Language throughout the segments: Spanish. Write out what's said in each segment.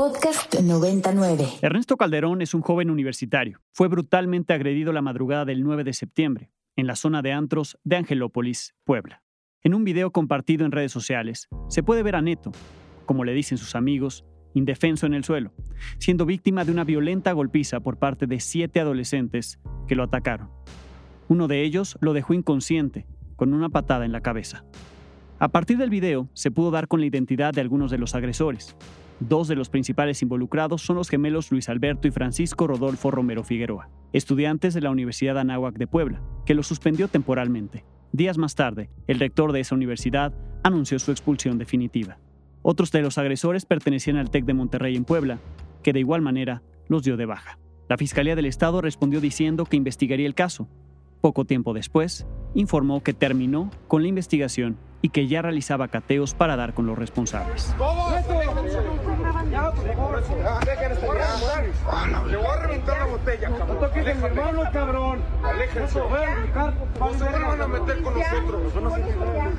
Podcast 99. Ernesto Calderón es un joven universitario. Fue brutalmente agredido la madrugada del 9 de septiembre, en la zona de antros de Angelópolis, Puebla. En un video compartido en redes sociales, se puede ver a Neto, como le dicen sus amigos, indefenso en el suelo, siendo víctima de una violenta golpiza por parte de siete adolescentes que lo atacaron. Uno de ellos lo dejó inconsciente, con una patada en la cabeza. A partir del video se pudo dar con la identidad de algunos de los agresores. Dos de los principales involucrados son los gemelos Luis Alberto y Francisco Rodolfo Romero Figueroa, estudiantes de la Universidad Anáhuac de Puebla, que lo suspendió temporalmente. Días más tarde, el rector de esa universidad anunció su expulsión definitiva. Otros de los agresores pertenecían al TEC de Monterrey en Puebla, que de igual manera los dio de baja. La Fiscalía del Estado respondió diciendo que investigaría el caso. Poco tiempo después, informó que terminó con la investigación y que ya realizaba cateos para dar con los responsables. Le voy a reventar la botella, cabrón. No toques mi hermano, cabrón. Aléjense. No se vuelvan a meter con nosotros.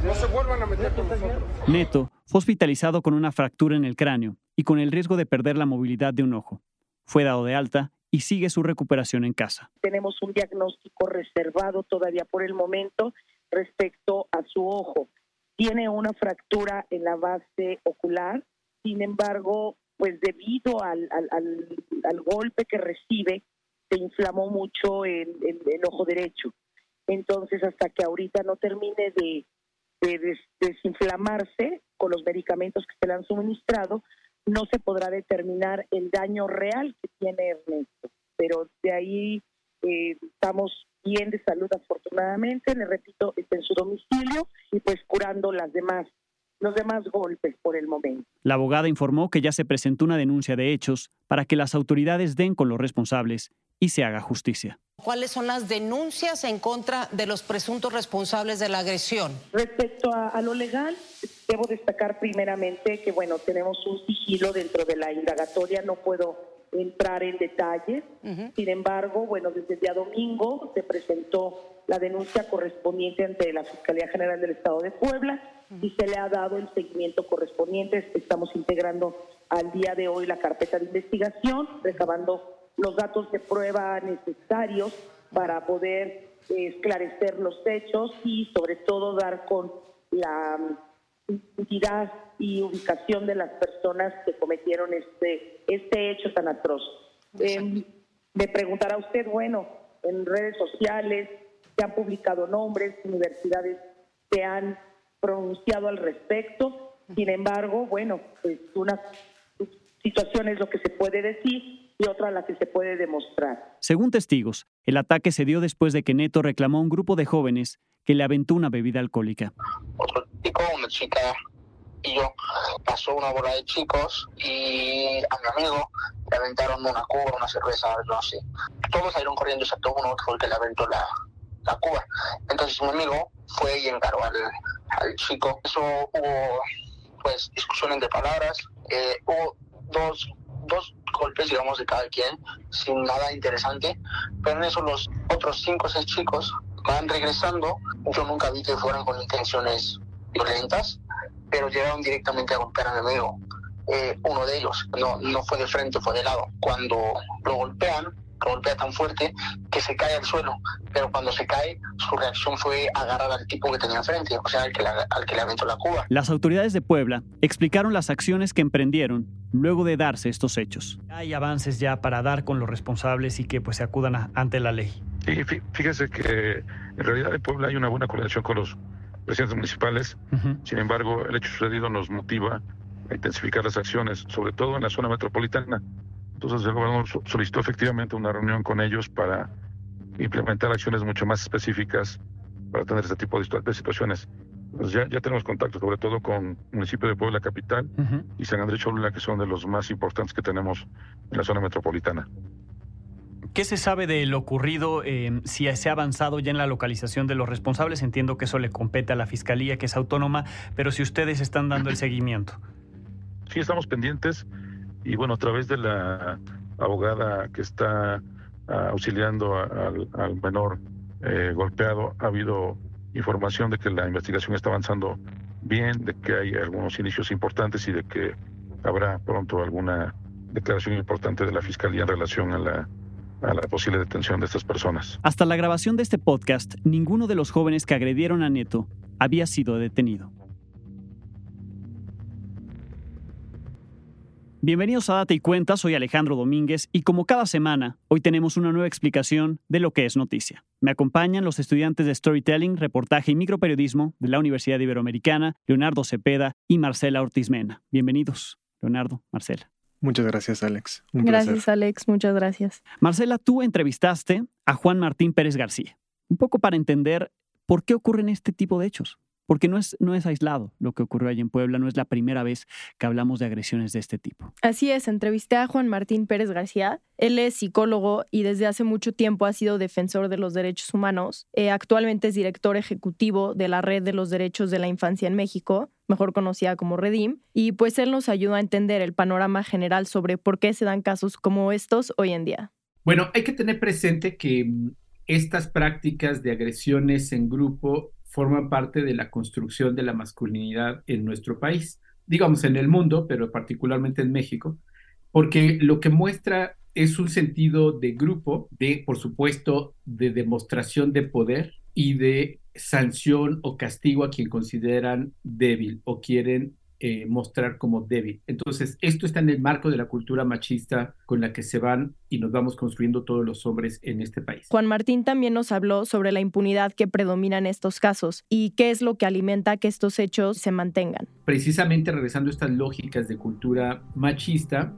No se vuelvan a meter con nosotros. Neto fue hospitalizado con una fractura en el cráneo y con el riesgo de perder la movilidad de un ojo. Fue dado de alta y sigue su recuperación en casa. Tenemos un diagnóstico reservado todavía por el momento respecto a su ojo. Tiene una fractura en la base ocular, sin embargo, pues debido al, al, al, golpe que recibe, se inflamó mucho el, el, ojo derecho. Entonces, hasta que ahorita no termine de, de desinflamarse con los medicamentos que se le han suministrado, no se podrá determinar el daño real que tiene Ernesto. Pero de ahí eh, estamos bien de salud afortunadamente, le repito, está en su domicilio y pues curando las demás los demás golpes por el momento. La abogada informó que ya se presentó una denuncia de hechos para que las autoridades den con los responsables y se haga justicia. ¿Cuáles son las denuncias en contra de los presuntos responsables de la agresión? Respecto a, lo legal, debo destacar primeramente que, bueno, tenemos un sigilo dentro de la indagatoria, no puedo entrar en detalles. Sin embargo, bueno, desde el día domingo se presentó la denuncia correspondiente ante la Fiscalía General del Estado de Puebla y se le ha dado el seguimiento correspondiente. Estamos integrando al día de hoy la carpeta de investigación, recabando los datos de prueba necesarios para poder eh, esclarecer los hechos y sobre todo dar con la identidad y ubicación de las personas que cometieron este, este hecho tan atroz. Eh, me preguntará usted, bueno, en redes sociales se han publicado nombres, universidades se han pronunciado al respecto, sin embargo, bueno, pues una situación es lo que se puede decir y otra la que se puede demostrar. Según testigos, el ataque se dio después de que Neto reclamó a un grupo de jóvenes que le aventó una bebida alcohólica. Otro chico, una chica y yo pasó una bola de chicos y a mi amigo le aventaron una cuba, una cerveza, algo así. Todos salieron corriendo excepto uno que fue el que le aventó la, la cuba. Entonces mi amigo fue y encaró al, al chico. Eso hubo pues discusiones de palabras, eh, hubo dos dos golpes, digamos, de cada quien, sin nada interesante. Pero en eso los otros cinco o seis chicos van regresando. Yo nunca vi que fueran con intenciones violentas, pero llegaron directamente a golpear a mi amigo. Eh, uno de ellos, no, no fue de frente, fue de lado. Cuando lo golpean, golpea tan fuerte que se cae al suelo, pero cuando se cae, su reacción fue agarrar al tipo que tenía enfrente, o sea, al que, al que le aventó la cuba. Las autoridades de Puebla explicaron las acciones que emprendieron luego de darse estos hechos. Hay avances ya para dar con los responsables y que pues se acudan ante la ley. Sí, fíjese que en realidad en Puebla hay una buena coordinación con los presidentes municipales. Sin embargo, el hecho sucedido nos motiva a intensificar las acciones, sobre todo en la zona metropolitana. Entonces el gobernador solicitó efectivamente una reunión con ellos para implementar acciones mucho más específicas para tener este tipo de situaciones. Pues ya, ya tenemos contacto sobre todo con el municipio de Puebla Capital y San Andrés Cholula, que son de los más importantes que tenemos en la zona metropolitana. ¿Qué se sabe de lo ocurrido? Eh, si se ha avanzado ya en la localización de los responsables, entiendo que eso le compete a la Fiscalía, que es autónoma, pero si ustedes están dando el seguimiento. Sí, estamos pendientes y bueno, a través de la abogada que está ah, auxiliando al, menor eh, golpeado, ha habido información de que la investigación está avanzando bien, de que hay algunos inicios importantes y de que habrá pronto alguna declaración importante de la Fiscalía en relación a la, a la posible detención de estas personas. Hasta la grabación de este podcast, ninguno de los jóvenes que agredieron a Neto había sido detenido. Bienvenidos a Data y Cuenta, soy Alejandro Domínguez y como cada semana, hoy tenemos una nueva explicación de lo que es noticia. Me acompañan los estudiantes de Storytelling, Reportaje y Microperiodismo de la Universidad Iberoamericana, Leonardo Cepeda y Marcela Ortiz Mena. Bienvenidos, Leonardo, Marcela. Muchas gracias, Alex. gracias, Alex. Muchas gracias. Marcela, tú entrevistaste a Juan Martín Pérez García, un poco para entender por qué ocurren este tipo de hechos porque no es, no es aislado lo que ocurrió allí en Puebla, no es la primera vez que hablamos de agresiones de este tipo. Así es, entrevisté a Juan Martín Pérez García. Él es psicólogo y desde hace mucho tiempo ha sido defensor de los derechos humanos. Eh, actualmente es director ejecutivo de la Red de los Derechos de la Infancia en México, mejor conocida como Redim, y pues él nos ayuda a entender el panorama general sobre por qué se dan casos como estos hoy en día. Bueno, hay que tener presente que mm, estas prácticas de agresiones en grupo forman parte de la construcción de la masculinidad en nuestro país, digamos en el mundo, pero particularmente en México, porque lo que muestra es un sentido de grupo, de, por supuesto, de demostración de poder y de sanción o castigo a quien consideran débil o quieren eh, mostrar como débil. Entonces, esto está en el marco de la cultura machista con la que se van y nos vamos construyendo todos los hombres en este país. Juan Martín también nos habló sobre la impunidad que predomina en estos casos y qué es lo que alimenta que estos hechos se mantengan. Precisamente regresando a estas lógicas de cultura machista,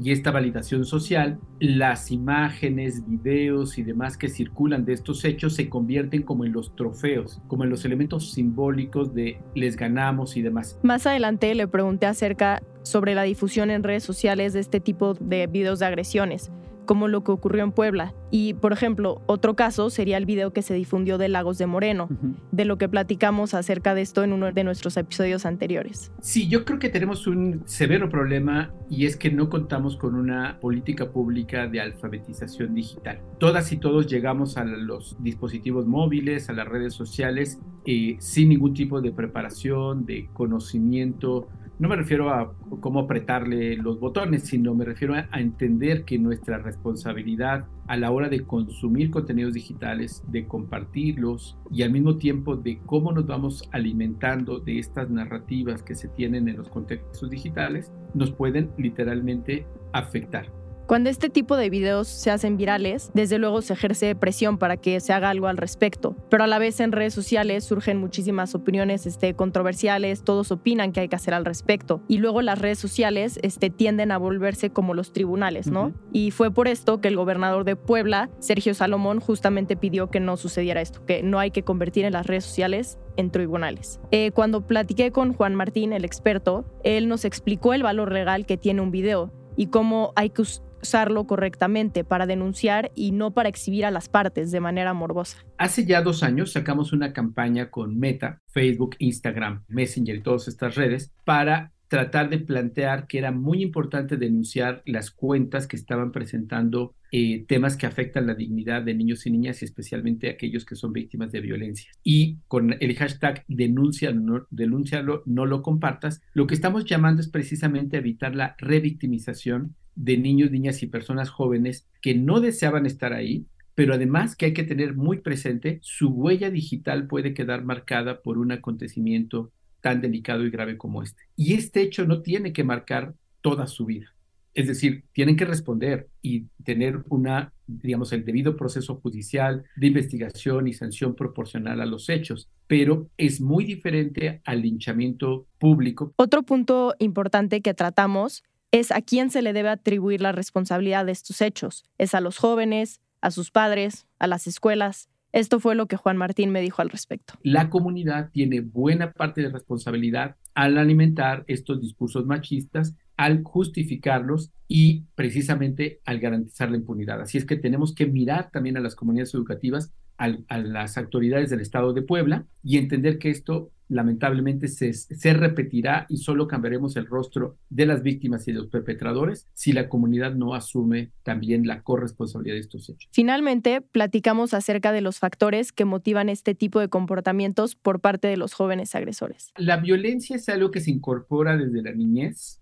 y esta validación social, las imágenes, videos y demás que circulan de estos hechos se convierten como en los trofeos, como en los elementos simbólicos de les ganamos y demás. Más adelante le pregunté acerca sobre la difusión en redes sociales de este tipo de videos de agresiones como lo que ocurrió en Puebla. Y, por ejemplo, otro caso sería el video que se difundió de Lagos de Moreno, de lo que platicamos acerca de esto en uno de nuestros episodios anteriores. Sí, yo creo que tenemos un severo problema y es que no contamos con una política pública de alfabetización digital. Todas y todos llegamos a los dispositivos móviles, a las redes sociales, eh, sin ningún tipo de preparación, de conocimiento no me refiero a cómo apretarle los botones, sino me refiero a, entender que nuestra responsabilidad a la hora de consumir contenidos digitales, de compartirlos y al mismo tiempo de cómo nos vamos alimentando de estas narrativas que se tienen en los contextos digitales, nos pueden literalmente afectar. Cuando este tipo de videos se hacen virales, desde luego se ejerce presión para que se haga algo al respecto, pero a la vez en redes sociales surgen muchísimas opiniones este, controversiales, todos opinan que hay que hacer al respecto, y luego las redes sociales este, tienden a volverse como los tribunales, ¿no? Y fue por esto que el gobernador de Puebla, Sergio Salomón, justamente pidió que no sucediera esto, que no hay que convertir en las redes sociales en tribunales. Eh, cuando platiqué con Juan Martín, el experto, él nos explicó el valor legal que tiene un video y cómo hay que usarlo correctamente para denunciar y no para exhibir a las partes de manera morbosa. Hace ya dos años sacamos una campaña con Meta, Facebook, Instagram, Messenger y todas estas redes para tratar de plantear que era muy importante denunciar las cuentas que estaban presentando eh, temas que afectan la dignidad de niños y niñas y especialmente aquellos que son víctimas de violencia. Y con el hashtag denúncialo, no, denúncialo, no lo compartas, lo que estamos llamando es precisamente evitar la revictimización de niños, niñas y personas jóvenes que no deseaban estar ahí, pero además que hay que tener muy presente, su huella digital puede quedar marcada por un acontecimiento tan delicado y grave como este. Y este hecho no tiene que marcar toda su vida. Es decir, tienen que responder y tener una, digamos, el debido proceso judicial de investigación y sanción proporcional a los hechos, pero es muy diferente al linchamiento público. Otro punto importante que tratamos es a quién se le debe atribuir la responsabilidad de estos hechos. Es a los jóvenes, a sus padres, a las escuelas. Esto fue lo que Juan Martín me dijo al respecto. La comunidad tiene buena parte de responsabilidad al alimentar estos discursos machistas, al justificarlos y precisamente al garantizar la impunidad. Así es que tenemos que mirar también a las comunidades educativas, a las autoridades del Estado de Puebla y entender que esto lamentablemente se, se, repetirá y solo cambiaremos el rostro de las víctimas y de los perpetradores si la comunidad no asume también la corresponsabilidad de estos hechos. Finalmente, platicamos acerca de los factores que motivan este tipo de comportamientos por parte de los jóvenes agresores. La violencia es algo que se incorpora desde la niñez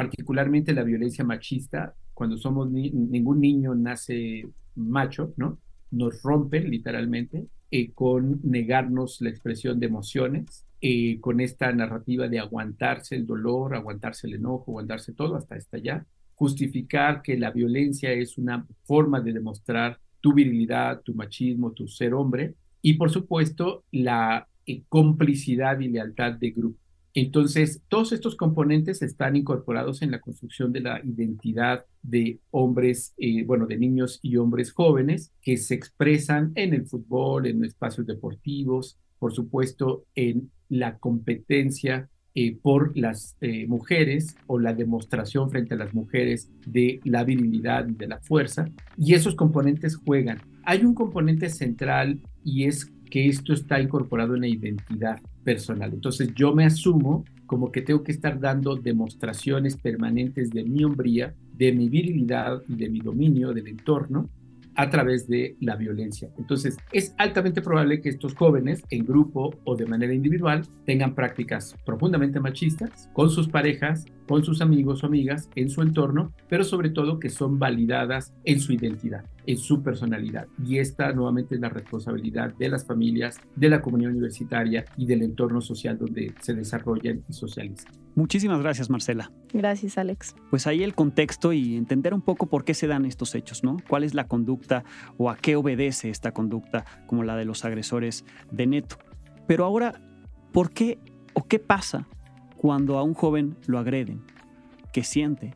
particularmente la violencia machista, cuando somos ningún niño nace macho, ¿no? Nos rompen literalmente eh, con negarnos la expresión de emociones, eh, con esta narrativa de aguantarse el dolor, aguantarse el enojo, aguantarse todo hasta estallar, justificar que la violencia es una forma de demostrar tu virilidad, tu machismo, tu ser hombre, y por supuesto la eh, complicidad y lealtad de grupo. Entonces, todos estos componentes están incorporados en la construcción de la identidad de hombres, eh, bueno, de niños y hombres jóvenes que se expresan en el fútbol, en espacios deportivos, por supuesto, en la competencia eh, por las eh, mujeres o la demostración frente a las mujeres de la virilidad de la fuerza. Y esos componentes juegan. Hay un componente central y es que esto está incorporado en la identidad personal. Entonces yo me asumo como que tengo que estar dando demostraciones permanentes de mi hombría, de mi virilidad y de mi dominio del entorno a través de la violencia. Entonces, es altamente probable que estos jóvenes, en grupo o de manera individual, tengan prácticas profundamente machistas con sus parejas, con sus amigos o amigas, en su entorno, pero sobre todo que son validadas en su identidad, en su personalidad. Y esta nuevamente es la responsabilidad de las familias, de la comunidad universitaria y del entorno social donde se desarrollan y socializan. Muchísimas gracias, Marcela. Gracias, Alex. Pues ahí el contexto y entender un poco por qué se dan estos hechos, ¿no? ¿Cuál es la conducta o a qué obedece esta conducta como la de los agresores de Neto? Pero ahora, ¿por qué o qué pasa cuando a un joven lo agreden? ¿Qué siente?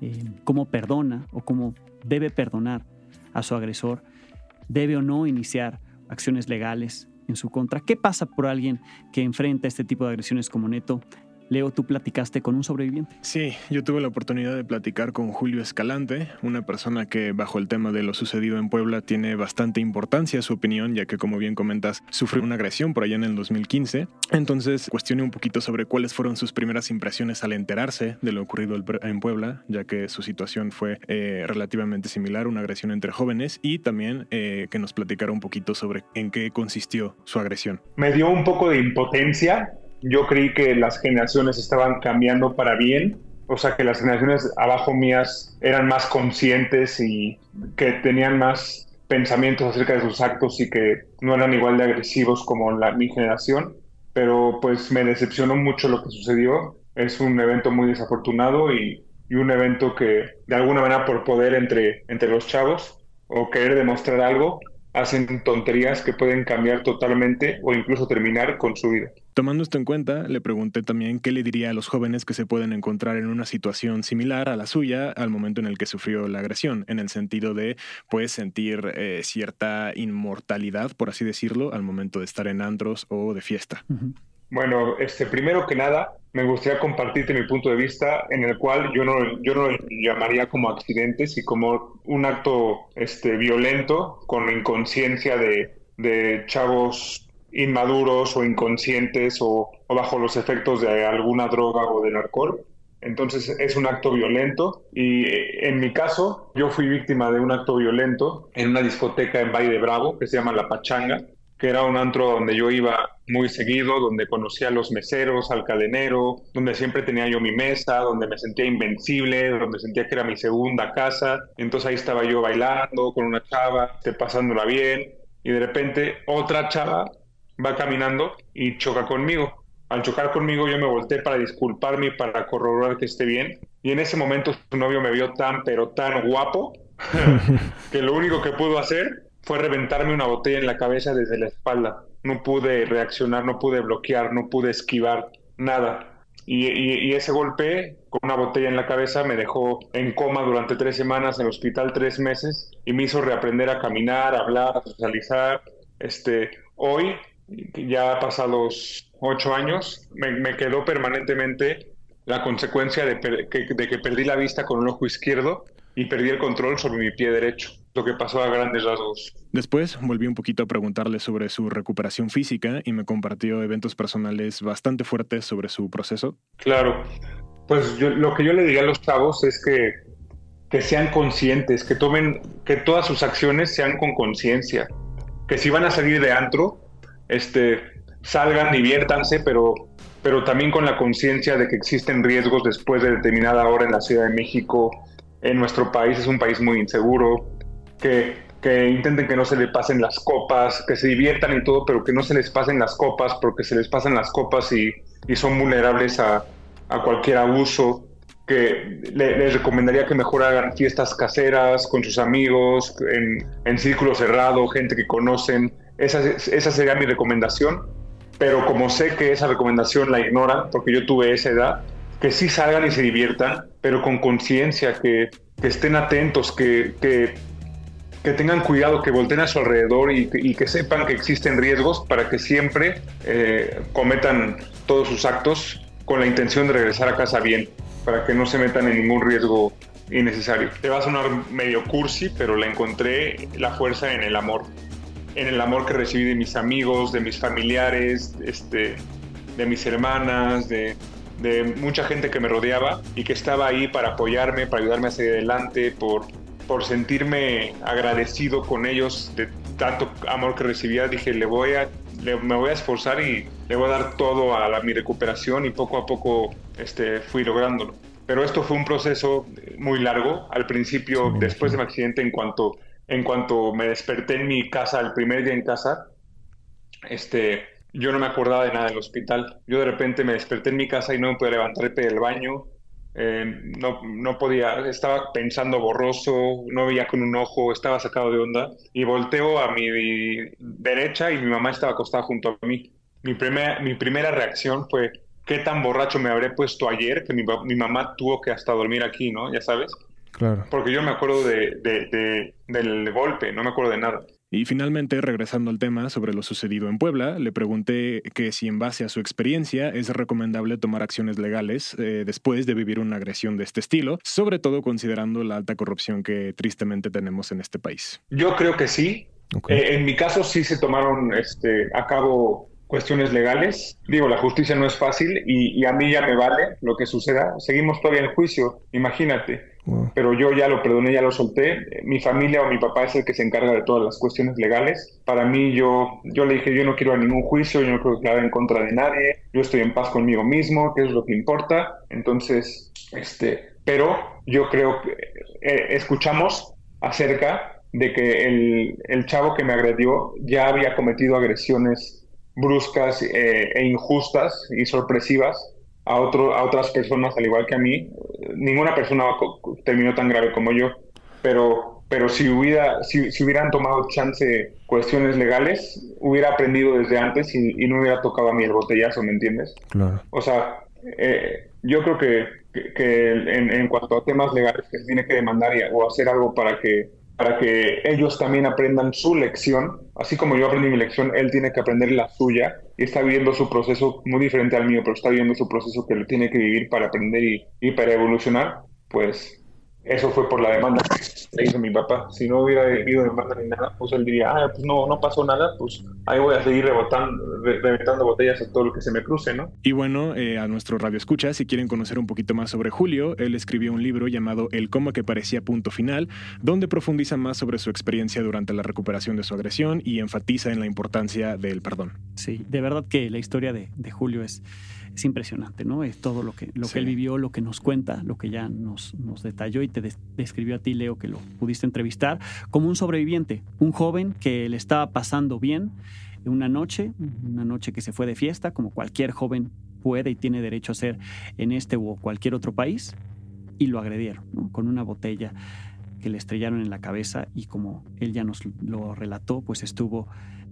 Eh, ¿Cómo perdona o cómo debe perdonar a su agresor? ¿Debe o no iniciar acciones legales en su contra? ¿Qué pasa por alguien que enfrenta este tipo de agresiones como Neto Leo, tú platicaste con un sobreviviente. Sí, yo tuve la oportunidad de platicar con Julio Escalante, una persona que bajo el tema de lo sucedido en Puebla tiene bastante importancia su opinión, ya que como bien comentas, sufrió una agresión por allá en el 2015. Entonces cuestioné un poquito sobre cuáles fueron sus primeras impresiones al enterarse de lo ocurrido en Puebla, ya que su situación fue eh, relativamente similar, una agresión entre jóvenes, y también eh, que nos platicara un poquito sobre en qué consistió su agresión. Me dio un poco de impotencia yo creí que las generaciones estaban cambiando para bien, o sea, que las generaciones abajo mías eran más conscientes y que tenían más pensamientos acerca de sus actos y que no eran igual de agresivos como la, mi generación, pero pues me decepcionó mucho lo que sucedió. Es un evento muy desafortunado y, y un evento que de alguna manera por poder entre, entre los chavos o querer demostrar algo, hacen tonterías que pueden cambiar totalmente o incluso terminar con su vida. Tomando esto en cuenta, le pregunté también qué le diría a los jóvenes que se pueden encontrar en una situación similar a la suya al momento en el que sufrió la agresión, en el sentido de pues sentir eh, cierta inmortalidad, por así decirlo, al momento de estar en andros o de fiesta. Bueno, este, primero que nada, me gustaría compartirte mi punto de vista en el cual yo no, yo no lo llamaría como accidentes y como un acto este, violento con inconsciencia de, de chavos inmaduros o inconscientes o, bajo los efectos de alguna droga o del alcohol. Entonces es un acto violento y eh, en mi caso yo fui víctima de un acto violento en una discoteca en Valle de Bravo que se llama La Pachanga, que era un antro donde yo iba muy seguido, donde conocía a los meseros, al cadenero, donde siempre tenía yo mi mesa, donde me sentía invencible, donde sentía que era mi segunda casa. Entonces ahí estaba yo bailando con una chava, pasándola bien, y de repente otra chava va caminando y choca conmigo. Al chocar conmigo yo me volteé para disculparme y para corroborar que esté bien. Y en ese momento su novio me vio tan, pero tan guapo, que lo único que pudo hacer fue reventarme una botella en la cabeza desde la espalda. No pude reaccionar, no pude bloquear, no pude esquivar, nada. Y, ese golpe con una botella en la cabeza me dejó en coma durante tres semanas, en el hospital tres meses, y me hizo reaprender a caminar, a hablar, a socializar. Este, hoy ya pasados ocho años, me, quedó permanentemente la consecuencia de, que perdí la vista con el ojo izquierdo y perdí el control sobre mi pie derecho, lo que pasó a grandes rasgos. Después volví un poquito a preguntarle sobre su recuperación física y me compartió eventos personales bastante fuertes sobre su proceso. Claro, pues lo que yo le diría a los chavos es que, que sean conscientes, que tomen, que todas sus acciones sean con conciencia, que si van a salir de antro, este, salgan, diviértanse, pero pero también con la conciencia de que existen riesgos después de determinada hora en la Ciudad de México. En nuestro país es un país muy inseguro, que, que intenten que no se les pasen las copas, que se diviertan y todo, pero que no se les pasen las copas, porque se les pasan las copas y, y son vulnerables a, a cualquier abuso que les recomendaría que mejor hagan fiestas caseras con sus amigos, en, en círculo cerrado, gente que conocen. Esa, esa sería mi recomendación. Pero como sé que esa recomendación la ignoran, porque yo tuve esa edad, que sí salgan y se diviertan, pero con conciencia, que, que, estén atentos, que, que, que, tengan cuidado, que volteen a su alrededor y, que sepan que existen riesgos para que siempre eh, cometan todos sus actos con la intención de regresar a casa bien para que no se metan en ningún riesgo innecesario. Te va a sonar medio cursi, pero la encontré la fuerza en el amor. En el amor que recibí de mis amigos, de mis familiares, este, de mis hermanas, de, de mucha gente que me rodeaba y que estaba ahí para apoyarme, para ayudarme a seguir adelante, por, por sentirme agradecido con ellos de tanto amor que recibía. Dije, le voy a, le, me voy a esforzar y le voy a dar todo a la, mi recuperación y poco a poco este, fui lográndolo. Pero esto fue un proceso muy largo. Al principio, sí, después de mi accidente, en cuanto, en cuanto me desperté en mi casa, el primer día en casa, este, yo no me acordaba de nada del hospital. Yo de repente me desperté en mi casa y no me podía levantar del baño. Eh, no, no podía, estaba pensando borroso, no veía con un ojo, estaba sacado de onda. Y volteo a mi derecha y mi mamá estaba acostada junto a mí. Mi, primer, mi primera reacción fue, qué tan borracho me habré puesto ayer que mi, mi, mamá tuvo que hasta dormir aquí, ¿no? Ya sabes. Claro. Porque yo me acuerdo de, de, de, del golpe, no me acuerdo de nada. Y finalmente, regresando al tema sobre lo sucedido en Puebla, le pregunté que si en base a su experiencia es recomendable tomar acciones legales eh, después de vivir una agresión de este estilo, sobre todo considerando la alta corrupción que tristemente tenemos en este país. Yo creo que sí. Okay. Eh, en mi caso sí se tomaron este, a cabo cuestiones legales. Digo, la justicia no es fácil y, y, a mí ya me vale lo que suceda. Seguimos todavía en juicio, imagínate. Pero yo ya lo perdoné, ya lo solté. Mi familia o mi papá es el que se encarga de todas las cuestiones legales. Para mí, yo, yo le dije, yo no quiero a ningún juicio, yo no quiero declarar en contra de nadie. Yo estoy en paz conmigo mismo, que es lo que importa. Entonces, este, pero yo creo que eh, escuchamos acerca de que el, el chavo que me agredió ya había cometido agresiones bruscas eh, e injustas y sorpresivas a, otro, a otras personas al igual que a mí. Ninguna persona terminó tan grave como yo, pero, pero si, hubiera, si, si hubieran tomado chance cuestiones legales, hubiera aprendido desde antes y, y, no hubiera tocado a mí el botellazo, ¿me entiendes? Claro. O sea, eh, yo creo que, que, que en, en, cuanto a temas legales que se tiene que demandar y, o hacer algo para que para que ellos también aprendan su lección. Así como yo aprendí mi lección, él tiene que aprender la suya y está viviendo su proceso muy diferente al mío, pero está viviendo su proceso que lo tiene que vivir para aprender y, y para evolucionar. Pues eso fue por la demanda que le hizo mi papá. Si no hubiera habido demanda ni nada, pues él diría, ah, pues no, no pasó nada, pues ahí voy a seguir rebotando, re reventando botellas a todo lo que se me cruce, ¿no? Y bueno, eh, a nuestro radio escucha, si quieren conocer un poquito más sobre Julio, él escribió un libro llamado El coma que parecía punto final, donde profundiza más sobre su experiencia durante la recuperación de su agresión y enfatiza en la importancia del perdón. Sí, de verdad que la historia de, de Julio es es impresionante, ¿no? Es todo lo que, lo sí. que él vivió, lo que nos cuenta, lo que ya nos, nos detalló y te des, describió a ti, Leo, que lo pudiste entrevistar, como un sobreviviente, un joven que le estaba pasando bien una noche, una noche que se fue de fiesta, como cualquier joven puede y tiene derecho a hacer en este o cualquier otro país, y lo agredieron, ¿no? Con una botella que le estrellaron en la cabeza y como él ya nos lo relató, pues estuvo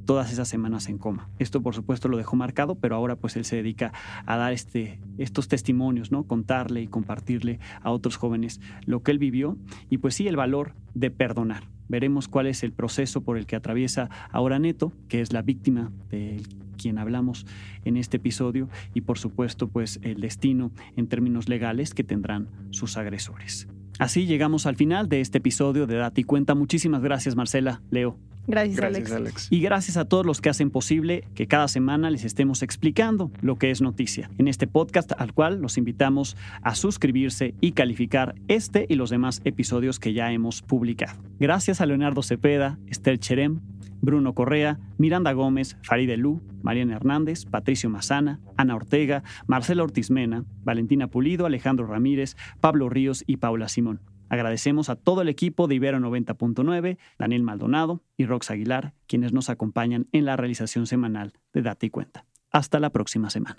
todas esas semanas en coma. Esto por supuesto lo dejó marcado, pero ahora pues él se dedica a dar este, estos testimonios, ¿no? Contarle y compartirle a otros jóvenes lo que él vivió y pues sí el valor de perdonar. Veremos cuál es el proceso por el que atraviesa ahora Neto, que es la víctima de quien hablamos en este episodio y por supuesto pues el destino en términos legales que tendrán sus agresores. Así llegamos al final de este episodio de Date y Cuenta. Muchísimas gracias Marcela, Leo. Gracias, Gracias Alex. Alex. Y gracias a todos los que hacen posible que cada semana les estemos explicando lo que es noticia en este podcast al cual los invitamos a suscribirse y calificar este y los demás episodios que ya hemos publicado. Gracias a Leonardo Cepeda, Esther Cherem, Bruno Correa, Miranda Gómez, Faride Lu, Mariana Hernández, Patricio Mazana, Ana Ortega, Marcela Ortiz Mena, Valentina Pulido, Alejandro Ramírez, Pablo Ríos y Paula Simón. Agradecemos a todo el equipo de Ibero 90.9, Daniel Maldonado y Rox Aguilar, quienes nos acompañan en la realización semanal de Date y Cuenta. Hasta la próxima semana.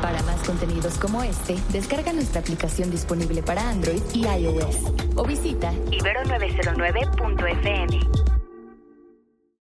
Para más contenidos como este, descarga nuestra aplicación disponible para Android y iOS o visita ibero909.fm.